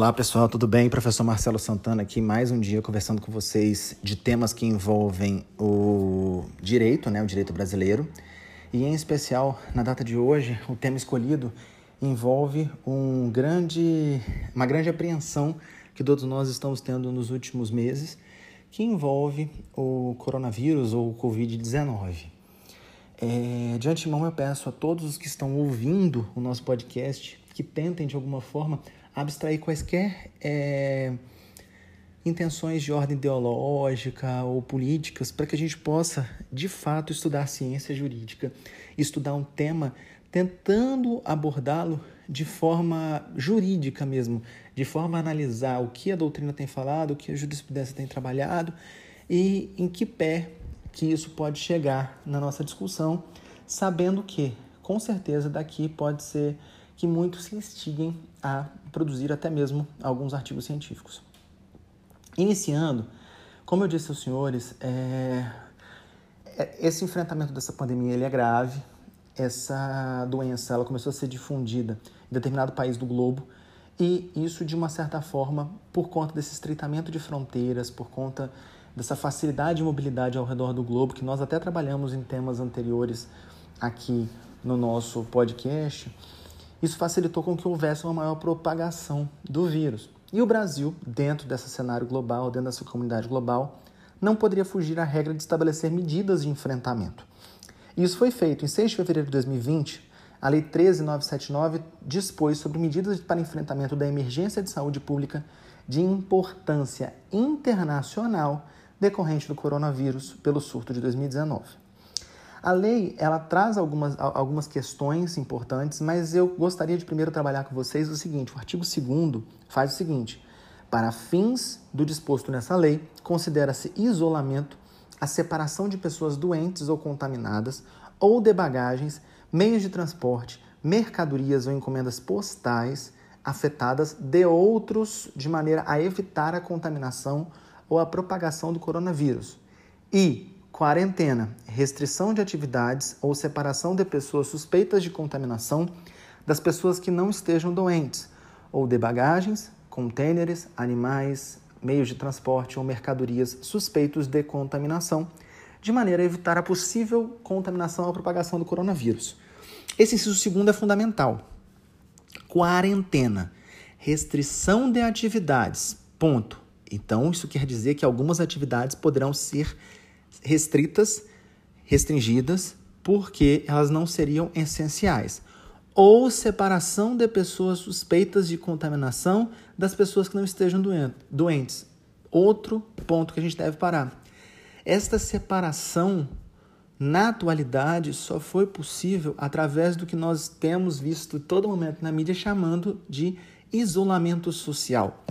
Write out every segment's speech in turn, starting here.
Olá pessoal, tudo bem? Professor Marcelo Santana aqui, mais um dia conversando com vocês de temas que envolvem o direito, né, o direito brasileiro. E em especial, na data de hoje, o tema escolhido envolve um grande, uma grande apreensão que todos nós estamos tendo nos últimos meses, que envolve o coronavírus ou o Covid-19. É, de antemão, eu peço a todos os que estão ouvindo o nosso podcast que tentem, de alguma forma, abstrair quaisquer é, intenções de ordem ideológica ou políticas para que a gente possa, de fato, estudar ciência jurídica, estudar um tema tentando abordá-lo de forma jurídica mesmo, de forma a analisar o que a doutrina tem falado, o que a jurisprudência tem trabalhado e em que pé que isso pode chegar na nossa discussão, sabendo que, com certeza, daqui pode ser que muitos se instiguem a produzir até mesmo alguns artigos científicos. Iniciando, como eu disse aos senhores, é, é, esse enfrentamento dessa pandemia ele é grave. Essa doença ela começou a ser difundida em determinado país do globo e isso de uma certa forma por conta desse estreitamento de fronteiras, por conta dessa facilidade de mobilidade ao redor do globo que nós até trabalhamos em temas anteriores aqui no nosso podcast isso facilitou com que houvesse uma maior propagação do vírus. E o Brasil, dentro desse cenário global, dentro dessa comunidade global, não poderia fugir à regra de estabelecer medidas de enfrentamento. Isso foi feito em 6 de fevereiro de 2020. A Lei 13979 dispôs sobre medidas para enfrentamento da emergência de saúde pública de importância internacional decorrente do coronavírus pelo surto de 2019. A lei, ela traz algumas, algumas questões importantes, mas eu gostaria de primeiro trabalhar com vocês o seguinte: o artigo 2 faz o seguinte. Para fins do disposto nessa lei, considera-se isolamento a separação de pessoas doentes ou contaminadas, ou de bagagens, meios de transporte, mercadorias ou encomendas postais afetadas de outros, de maneira a evitar a contaminação ou a propagação do coronavírus. E quarentena, restrição de atividades ou separação de pessoas suspeitas de contaminação das pessoas que não estejam doentes, ou de bagagens, contêineres, animais, meios de transporte ou mercadorias suspeitos de contaminação, de maneira a evitar a possível contaminação ou propagação do coronavírus. Esse inciso segundo é fundamental. Quarentena, restrição de atividades, ponto. Então, isso quer dizer que algumas atividades poderão ser restritas, restringidas, porque elas não seriam essenciais. Ou separação de pessoas suspeitas de contaminação das pessoas que não estejam doentes. Outro ponto que a gente deve parar. Esta separação, na atualidade, só foi possível através do que nós temos visto todo momento na mídia chamando de isolamento social.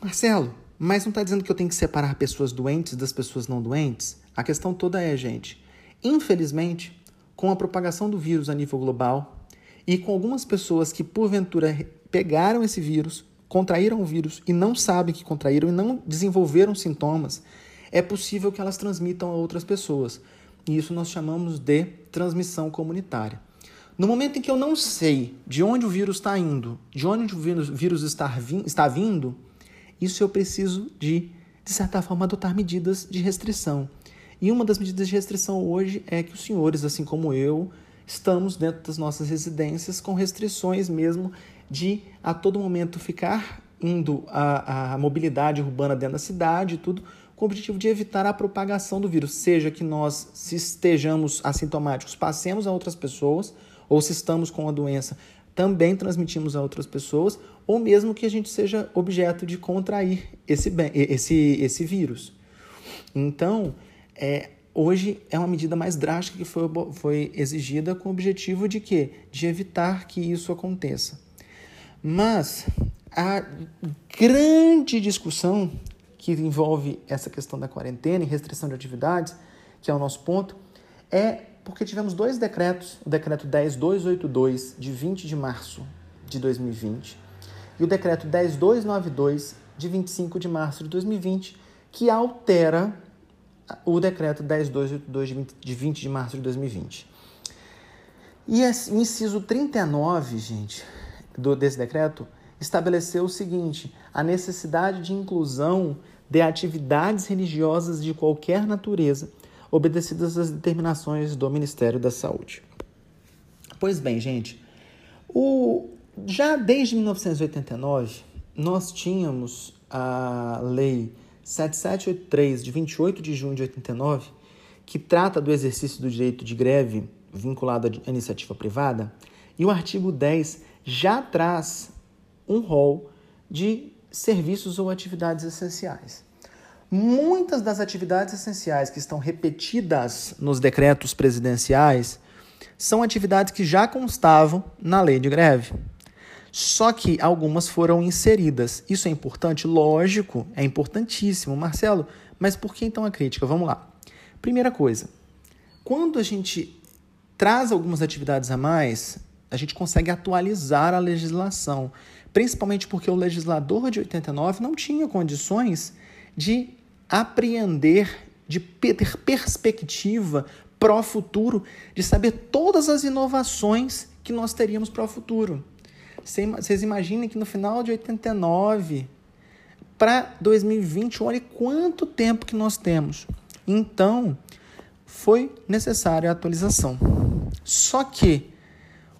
Marcelo, mas não está dizendo que eu tenho que separar pessoas doentes das pessoas não doentes? A questão toda é, gente, infelizmente, com a propagação do vírus a nível global e com algumas pessoas que porventura pegaram esse vírus, contraíram o vírus e não sabem que contraíram e não desenvolveram sintomas, é possível que elas transmitam a outras pessoas. E isso nós chamamos de transmissão comunitária. No momento em que eu não sei de onde o vírus está indo, de onde o vírus está, vindo, isso eu preciso de, de certa forma, adotar medidas de restrição. E uma das medidas de restrição hoje é que os senhores, assim como eu, estamos dentro das nossas residências com restrições mesmo de a todo momento ficar indo a, a mobilidade urbana dentro da cidade e tudo, com o objetivo de evitar a propagação do vírus, seja que nós, se estejamos assintomáticos, passemos a outras pessoas, ou se estamos com a doença, também transmitimos a outras pessoas, ou mesmo que a gente seja objeto de contrair esse, esse, esse vírus. Então, é, hoje é uma medida mais drástica que foi, foi exigida com o objetivo de quê? De evitar que isso aconteça. Mas a grande discussão que envolve essa questão da quarentena e restrição de atividades, que é o nosso ponto, é porque tivemos dois decretos, o decreto 10282 de 20 de março de 2020 e o decreto 10292 de 25 de março de 2020, que altera o decreto 10282 de 20 de março de 2020. E o inciso 39, gente, do, desse decreto estabeleceu o seguinte: a necessidade de inclusão de atividades religiosas de qualquer natureza, obedecidas às determinações do Ministério da Saúde. Pois bem, gente, o, já desde 1989, nós tínhamos a Lei 7783, de 28 de junho de 89, que trata do exercício do direito de greve vinculado à iniciativa privada, e o artigo 10 já traz um rol de serviços ou atividades essenciais. Muitas das atividades essenciais que estão repetidas nos decretos presidenciais são atividades que já constavam na lei de greve. Só que algumas foram inseridas. Isso é importante? Lógico, é importantíssimo. Marcelo, mas por que então a crítica? Vamos lá. Primeira coisa, quando a gente traz algumas atividades a mais, a gente consegue atualizar a legislação, principalmente porque o legislador de 89 não tinha condições de apreender, de ter perspectiva para o futuro, de saber todas as inovações que nós teríamos para o futuro. Vocês imaginem que no final de 89 para 2020, olhe quanto tempo que nós temos. Então, foi necessária a atualização. Só que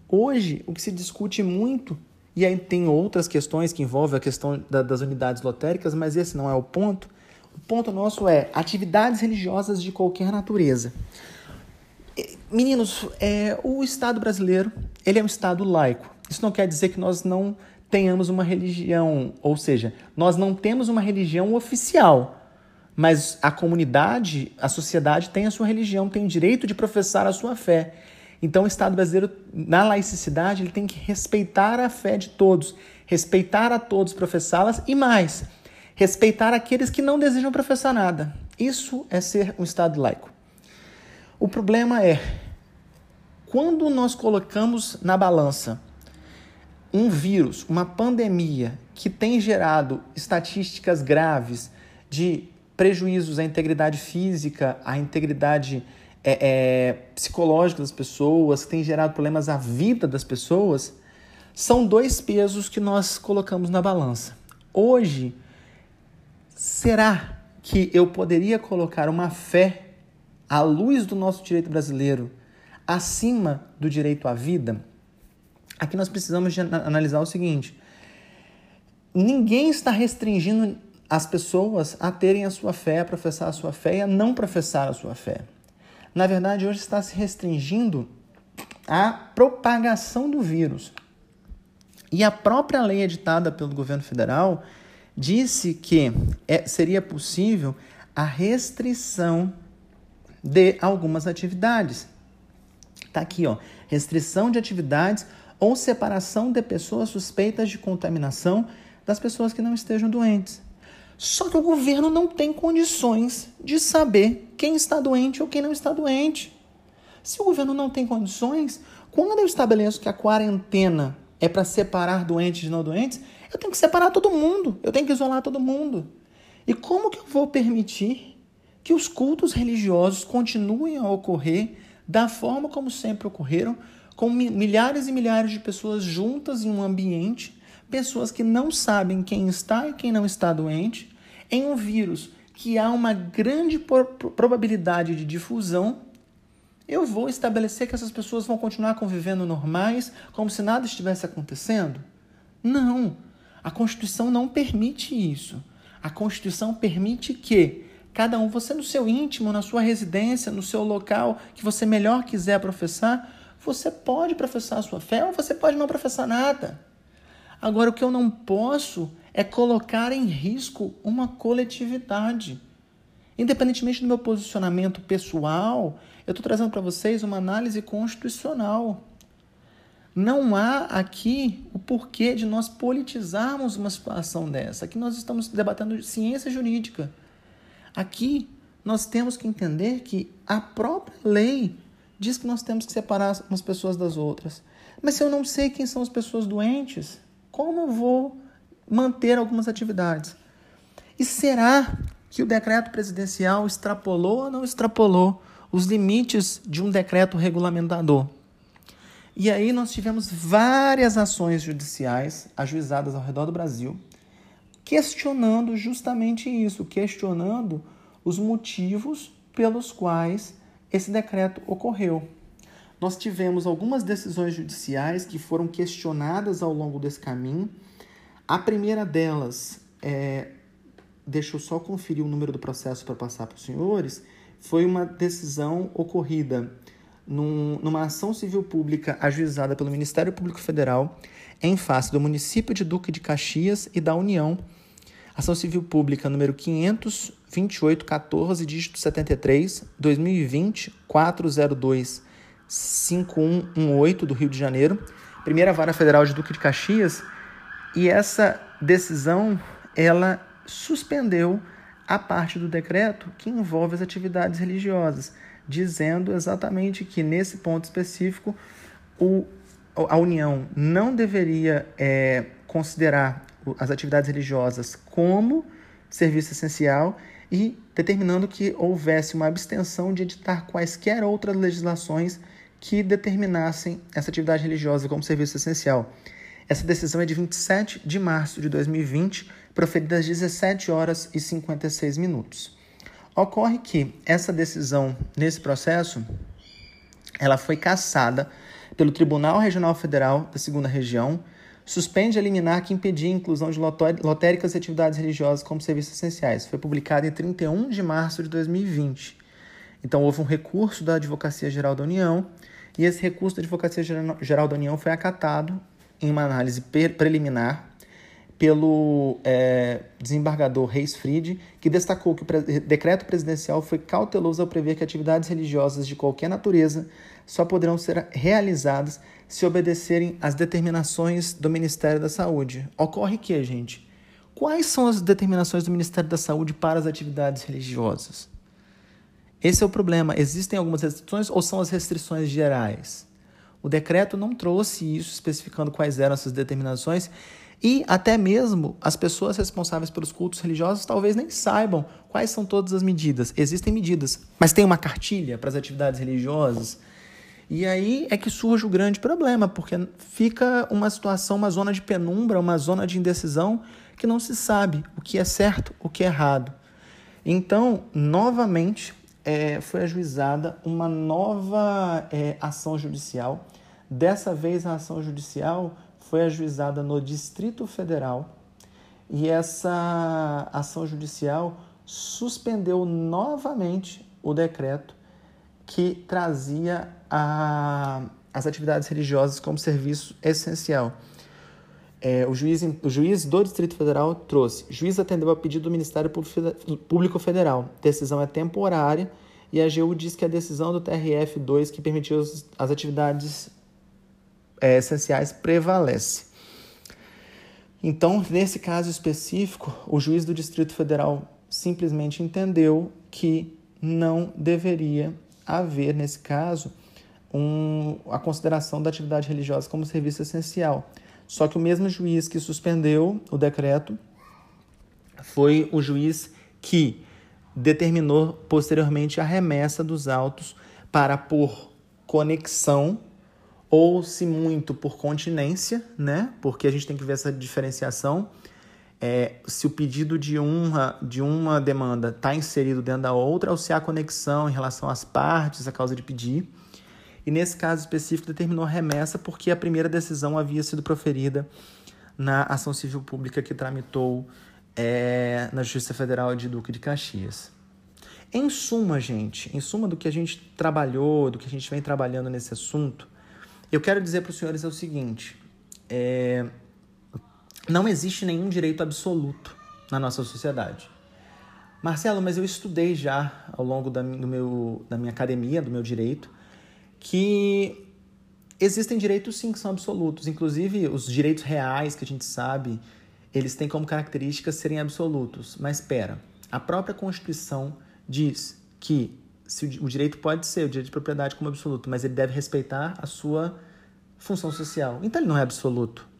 hoje o que se discute muito e aí tem outras questões que envolvem a questão da, das unidades lotéricas, mas esse não é o ponto. O ponto nosso é atividades religiosas de qualquer natureza. Meninos, é, o Estado brasileiro ele é um Estado laico. Isso não quer dizer que nós não tenhamos uma religião, ou seja, nós não temos uma religião oficial, mas a comunidade, a sociedade tem a sua religião, tem o direito de professar a sua fé. Então, o Estado brasileiro, na laicidade, ele tem que respeitar a fé de todos, respeitar a todos, professá-las e mais, respeitar aqueles que não desejam professar nada. Isso é ser um Estado laico. O problema é quando nós colocamos na balança um vírus, uma pandemia que tem gerado estatísticas graves de prejuízos à integridade física, à integridade é, é, psicológico das pessoas, que tem gerado problemas à vida das pessoas, são dois pesos que nós colocamos na balança. Hoje, será que eu poderia colocar uma fé à luz do nosso direito brasileiro acima do direito à vida? Aqui nós precisamos analisar o seguinte: ninguém está restringindo as pessoas a terem a sua fé, a professar a sua fé e a não professar a sua fé na verdade, hoje está se restringindo à propagação do vírus. E a própria lei editada pelo governo federal disse que é, seria possível a restrição de algumas atividades. Está aqui, ó, restrição de atividades ou separação de pessoas suspeitas de contaminação das pessoas que não estejam doentes. Só que o governo não tem condições de saber quem está doente ou quem não está doente. Se o governo não tem condições, quando eu estabeleço que a quarentena é para separar doentes de não doentes, eu tenho que separar todo mundo, eu tenho que isolar todo mundo. E como que eu vou permitir que os cultos religiosos continuem a ocorrer da forma como sempre ocorreram, com milhares e milhares de pessoas juntas em um ambiente, pessoas que não sabem quem está e quem não está doente, em um vírus que há uma grande probabilidade de difusão, eu vou estabelecer que essas pessoas vão continuar convivendo normais, como se nada estivesse acontecendo? Não. A Constituição não permite isso. A Constituição permite que cada um, você no seu íntimo, na sua residência, no seu local que você melhor quiser professar, você pode professar a sua fé ou você pode não professar nada. Agora, o que eu não posso é colocar em risco uma coletividade. Independentemente do meu posicionamento pessoal, eu estou trazendo para vocês uma análise constitucional. Não há aqui o porquê de nós politizarmos uma situação dessa. Aqui nós estamos debatendo ciência jurídica. Aqui nós temos que entender que a própria lei diz que nós temos que separar umas pessoas das outras. Mas se eu não sei quem são as pessoas doentes, como vou manter algumas atividades. E será que o decreto presidencial extrapolou ou não extrapolou os limites de um decreto regulamentador? E aí nós tivemos várias ações judiciais ajuizadas ao redor do Brasil, questionando justamente isso, questionando os motivos pelos quais esse decreto ocorreu. Nós tivemos algumas decisões judiciais que foram questionadas ao longo desse caminho. A primeira delas, é, deixa eu só conferir o número do processo para passar para os senhores, foi uma decisão ocorrida num, numa ação civil pública ajuizada pelo Ministério Público Federal em face do município de Duque de Caxias e da União. Ação civil pública número 52814, dígito 73, 2020, 402 5118 do Rio de Janeiro, primeira vara federal de Duque de Caxias, e essa decisão ela suspendeu a parte do decreto que envolve as atividades religiosas dizendo exatamente que nesse ponto específico o, a União não deveria é, considerar as atividades religiosas como serviço essencial e determinando que houvesse uma abstenção de editar quaisquer outras legislações que determinassem essa atividade religiosa como serviço essencial. Essa decisão é de 27 de março de 2020, proferida às 17 horas e 56 minutos. Ocorre que essa decisão nesse processo ela foi cassada pelo Tribunal Regional Federal da Segunda Região, suspende a liminar que impedia a inclusão de lotéricas e atividades religiosas como serviços essenciais. Foi publicado em 31 de março de 2020. Então houve um recurso da Advocacia Geral da União e esse recurso da Advocacia Geral da União foi acatado em uma análise preliminar pelo é, desembargador Reis Fried, que destacou que o decreto presidencial foi cauteloso ao prever que atividades religiosas de qualquer natureza só poderão ser realizadas se obedecerem às determinações do Ministério da Saúde. Ocorre que, gente, quais são as determinações do Ministério da Saúde para as atividades religiosas? Esse é o problema. Existem algumas restrições ou são as restrições gerais? O decreto não trouxe isso especificando quais eram essas determinações e até mesmo as pessoas responsáveis pelos cultos religiosos talvez nem saibam quais são todas as medidas. Existem medidas, mas tem uma cartilha para as atividades religiosas. E aí é que surge o grande problema, porque fica uma situação, uma zona de penumbra, uma zona de indecisão que não se sabe o que é certo, o que é errado. Então, novamente, é, foi ajuizada uma nova é, ação judicial. Dessa vez, a ação judicial foi ajuizada no Distrito Federal e essa ação judicial suspendeu novamente o decreto que trazia a, as atividades religiosas como serviço essencial. É, o, juiz, o juiz do Distrito Federal trouxe: juiz atendeu a pedido do Ministério Público Federal. Decisão é temporária e a AGU diz que a decisão do TRF2 que permitiu as atividades é, essenciais prevalece. Então, nesse caso específico, o juiz do Distrito Federal simplesmente entendeu que não deveria haver, nesse caso, um, a consideração da atividade religiosa como serviço essencial. Só que o mesmo juiz que suspendeu o decreto foi o juiz que determinou posteriormente a remessa dos autos para por conexão ou se muito por continência, né? Porque a gente tem que ver essa diferenciação. É, se o pedido de uma, de uma demanda está inserido dentro da outra, ou se há conexão em relação às partes, a causa de pedir. E nesse caso específico, determinou remessa porque a primeira decisão havia sido proferida na ação civil pública que tramitou é, na Justiça Federal de Duque de Caxias. Em suma, gente, em suma do que a gente trabalhou, do que a gente vem trabalhando nesse assunto, eu quero dizer para os senhores é o seguinte: é, não existe nenhum direito absoluto na nossa sociedade. Marcelo, mas eu estudei já ao longo da, do meu, da minha academia, do meu direito, que existem direitos sim que são absolutos. Inclusive, os direitos reais que a gente sabe, eles têm como característica serem absolutos. Mas espera, a própria Constituição diz que se o, o direito pode ser o direito de propriedade como absoluto, mas ele deve respeitar a sua função social. Então ele não é absoluto.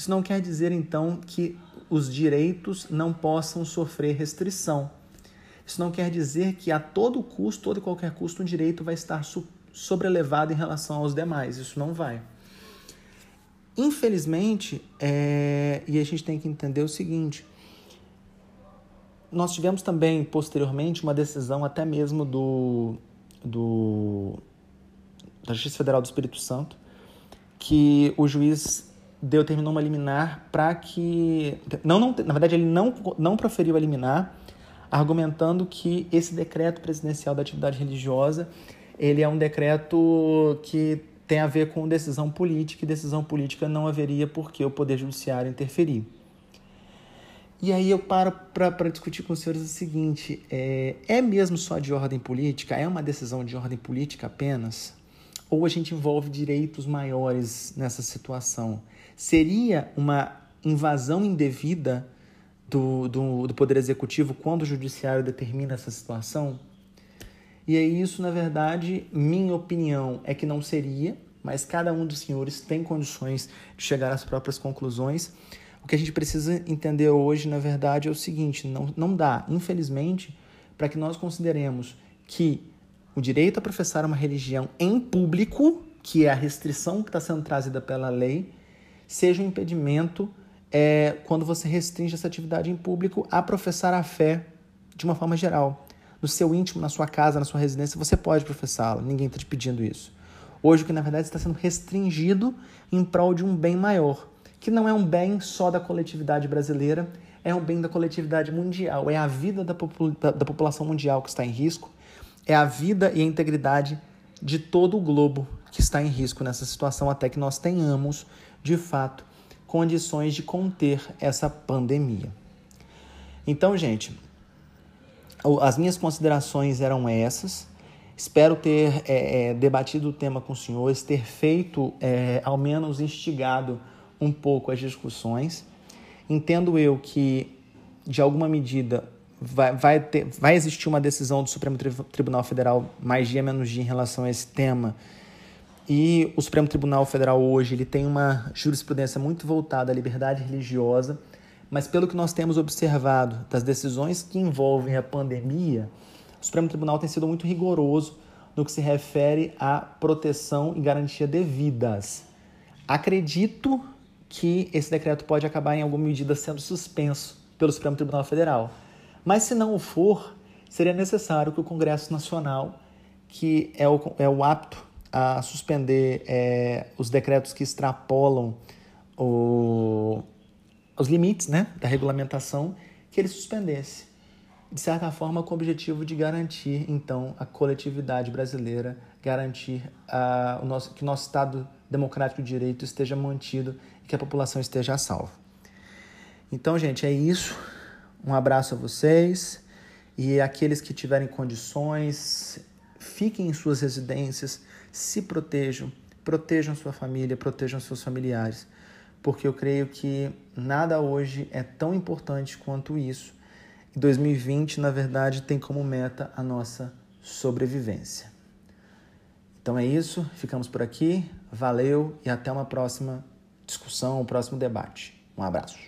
Isso não quer dizer então que os direitos não possam sofrer restrição. Isso não quer dizer que a todo custo, todo e qualquer custo, um direito vai estar sobrelevado em relação aos demais. Isso não vai. Infelizmente, é, e a gente tem que entender o seguinte: nós tivemos também, posteriormente, uma decisão até mesmo do, do, da Justiça Federal do Espírito Santo, que o juiz deu, terminou uma liminar para que. Não, não, na verdade, ele não, não proferiu a liminar, argumentando que esse decreto presidencial da atividade religiosa ele é um decreto que tem a ver com decisão política, e decisão política não haveria por que o Poder Judiciário interferir. E aí eu paro para discutir com os senhores o seguinte: é, é mesmo só de ordem política? É uma decisão de ordem política apenas? Ou a gente envolve direitos maiores nessa situação? Seria uma invasão indevida do, do, do Poder Executivo quando o Judiciário determina essa situação? E é isso, na verdade, minha opinião é que não seria, mas cada um dos senhores tem condições de chegar às próprias conclusões. O que a gente precisa entender hoje, na verdade, é o seguinte: não, não dá, infelizmente, para que nós consideremos que o direito a professar uma religião em público, que é a restrição que está sendo trazida pela lei, seja um impedimento é, quando você restringe essa atividade em público a professar a fé de uma forma geral. No seu íntimo, na sua casa, na sua residência, você pode professá-la, ninguém está te pedindo isso. Hoje, o que na verdade está sendo restringido em prol de um bem maior, que não é um bem só da coletividade brasileira, é um bem da coletividade mundial, é a vida da, da, da população mundial que está em risco, é a vida e a integridade de todo o globo que está em risco nessa situação, até que nós tenhamos, de fato, condições de conter essa pandemia. Então, gente, as minhas considerações eram essas. Espero ter é, é, debatido o tema com os senhores, ter feito, é, ao menos instigado um pouco as discussões. Entendo eu que, de alguma medida, vai, vai, ter, vai existir uma decisão do Supremo Tribunal Federal mais dia menos dia em relação a esse tema. E o Supremo Tribunal Federal hoje ele tem uma jurisprudência muito voltada à liberdade religiosa, mas pelo que nós temos observado das decisões que envolvem a pandemia, o Supremo Tribunal tem sido muito rigoroso no que se refere à proteção e garantia devidas. Acredito que esse decreto pode acabar em alguma medida sendo suspenso pelo Supremo Tribunal Federal. Mas se não o for, seria necessário que o Congresso Nacional, que é o, é o apto a suspender é, os decretos que extrapolam o, os limites né, da regulamentação, que ele suspendesse. De certa forma, com o objetivo de garantir, então, a coletividade brasileira, garantir a, o nosso, que nosso Estado democrático de direito esteja mantido e que a população esteja a salvo. Então, gente, é isso. Um abraço a vocês e aqueles que tiverem condições, fiquem em suas residências, se protejam, protejam sua família, protejam seus familiares, porque eu creio que nada hoje é tão importante quanto isso. E 2020, na verdade, tem como meta a nossa sobrevivência. Então é isso, ficamos por aqui. Valeu e até uma próxima discussão, um próximo debate. Um abraço.